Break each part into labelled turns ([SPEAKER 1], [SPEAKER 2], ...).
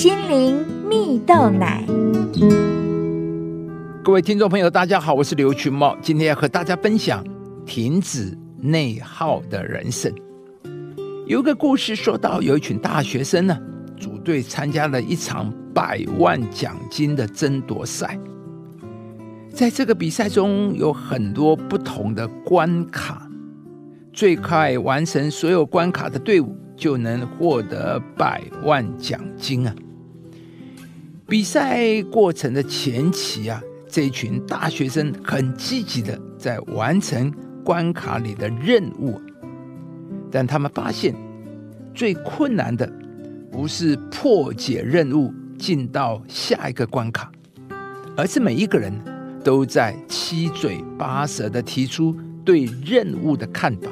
[SPEAKER 1] 心灵蜜豆奶。
[SPEAKER 2] 各位听众朋友，大家好，我是刘群茂，今天要和大家分享停止内耗的人生。有一个故事说到，有一群大学生呢，组队参加了一场百万奖金的争夺赛。在这个比赛中有很多不同的关卡，最快完成所有关卡的队伍就能获得百万奖金啊！比赛过程的前期啊。这群大学生很积极的在完成关卡里的任务，但他们发现最困难的不是破解任务进到下一个关卡，而是每一个人都在七嘴八舌的提出对任务的看法，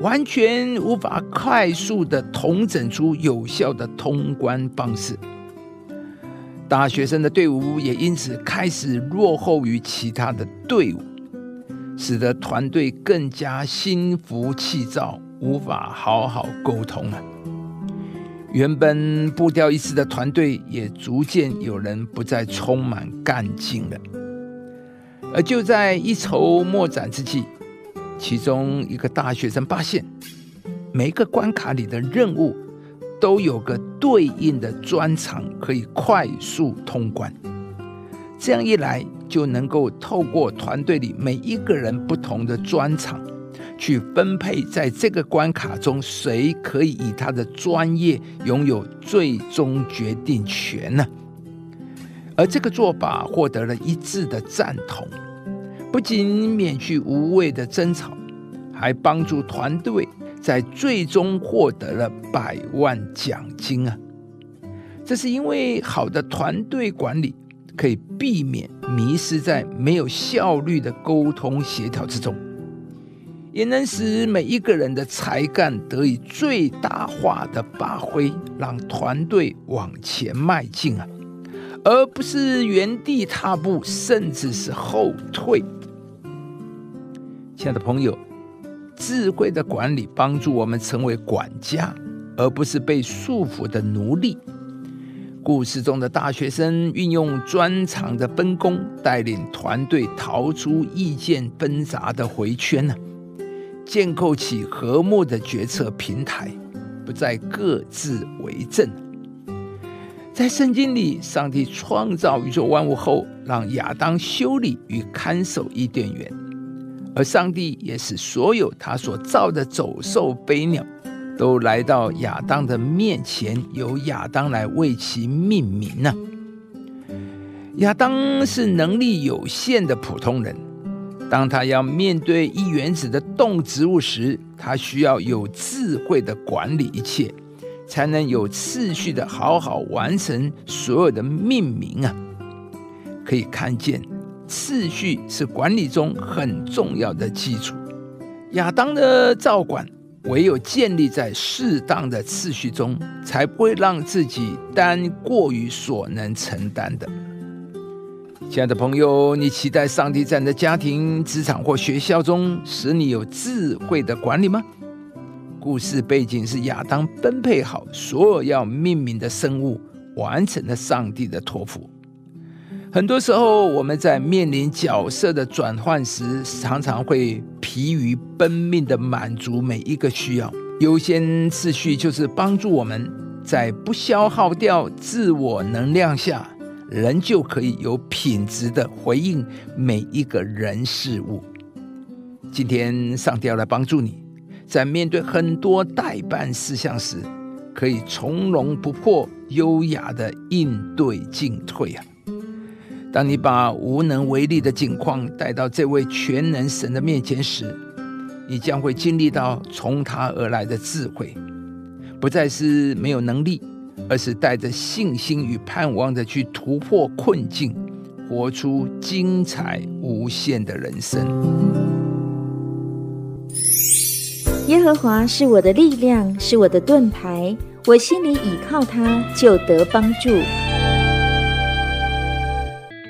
[SPEAKER 2] 完全无法快速的统整出有效的通关方式。大学生的队伍也因此开始落后于其他的队伍，使得团队更加心浮气躁，无法好好沟通了。原本步调一致的团队也逐渐有人不再充满干劲了。而就在一筹莫展之际，其中一个大学生发现，每个关卡里的任务。都有个对应的专长，可以快速通关。这样一来，就能够透过团队里每一个人不同的专长，去分配在这个关卡中谁可以以他的专业拥有最终决定权呢？而这个做法获得了一致的赞同，不仅免去无谓的争吵，还帮助团队。在最终获得了百万奖金啊！这是因为好的团队管理可以避免迷失在没有效率的沟通协调之中，也能使每一个人的才干得以最大化的发挥，让团队往前迈进啊，而不是原地踏步，甚至是后退。亲爱的朋友。智慧的管理帮助我们成为管家，而不是被束缚的奴隶。故事中的大学生运用专长的分工，带领团队逃出意见纷杂的回圈呢，建构起和睦的决策平台，不再各自为政。在圣经里，上帝创造宇宙万物后，让亚当修理与看守伊甸园。而上帝也使所有他所造的走兽、飞鸟，都来到亚当的面前，由亚当来为其命名呢。亚当是能力有限的普通人，当他要面对一原子的动植物时，他需要有智慧的管理一切，才能有次序的好好完成所有的命名啊。可以看见。次序是管理中很重要的基础。亚当的照管唯有建立在适当的次序中，才不会让自己担过于所能承担的。亲爱的朋友，你期待上帝在你的家庭、职场或学校中使你有智慧的管理吗？故事背景是亚当分配好所有要命名的生物，完成了上帝的托付。很多时候，我们在面临角色的转换时，常常会疲于奔命的满足每一个需要。优先次序就是帮助我们在不消耗掉自我能量下，仍旧可以有品质的回应每一个人事物。今天，上帝要来帮助你，在面对很多代办事项时，可以从容不迫、优雅的应对进退啊。当你把无能为力的境况带到这位全能神的面前时，你将会经历到从他而来的智慧，不再是没有能力，而是带着信心与盼望的去突破困境，活出精彩无限的人生。
[SPEAKER 1] 耶和华是我的力量，是我的盾牌，我心里倚靠他，就得帮助。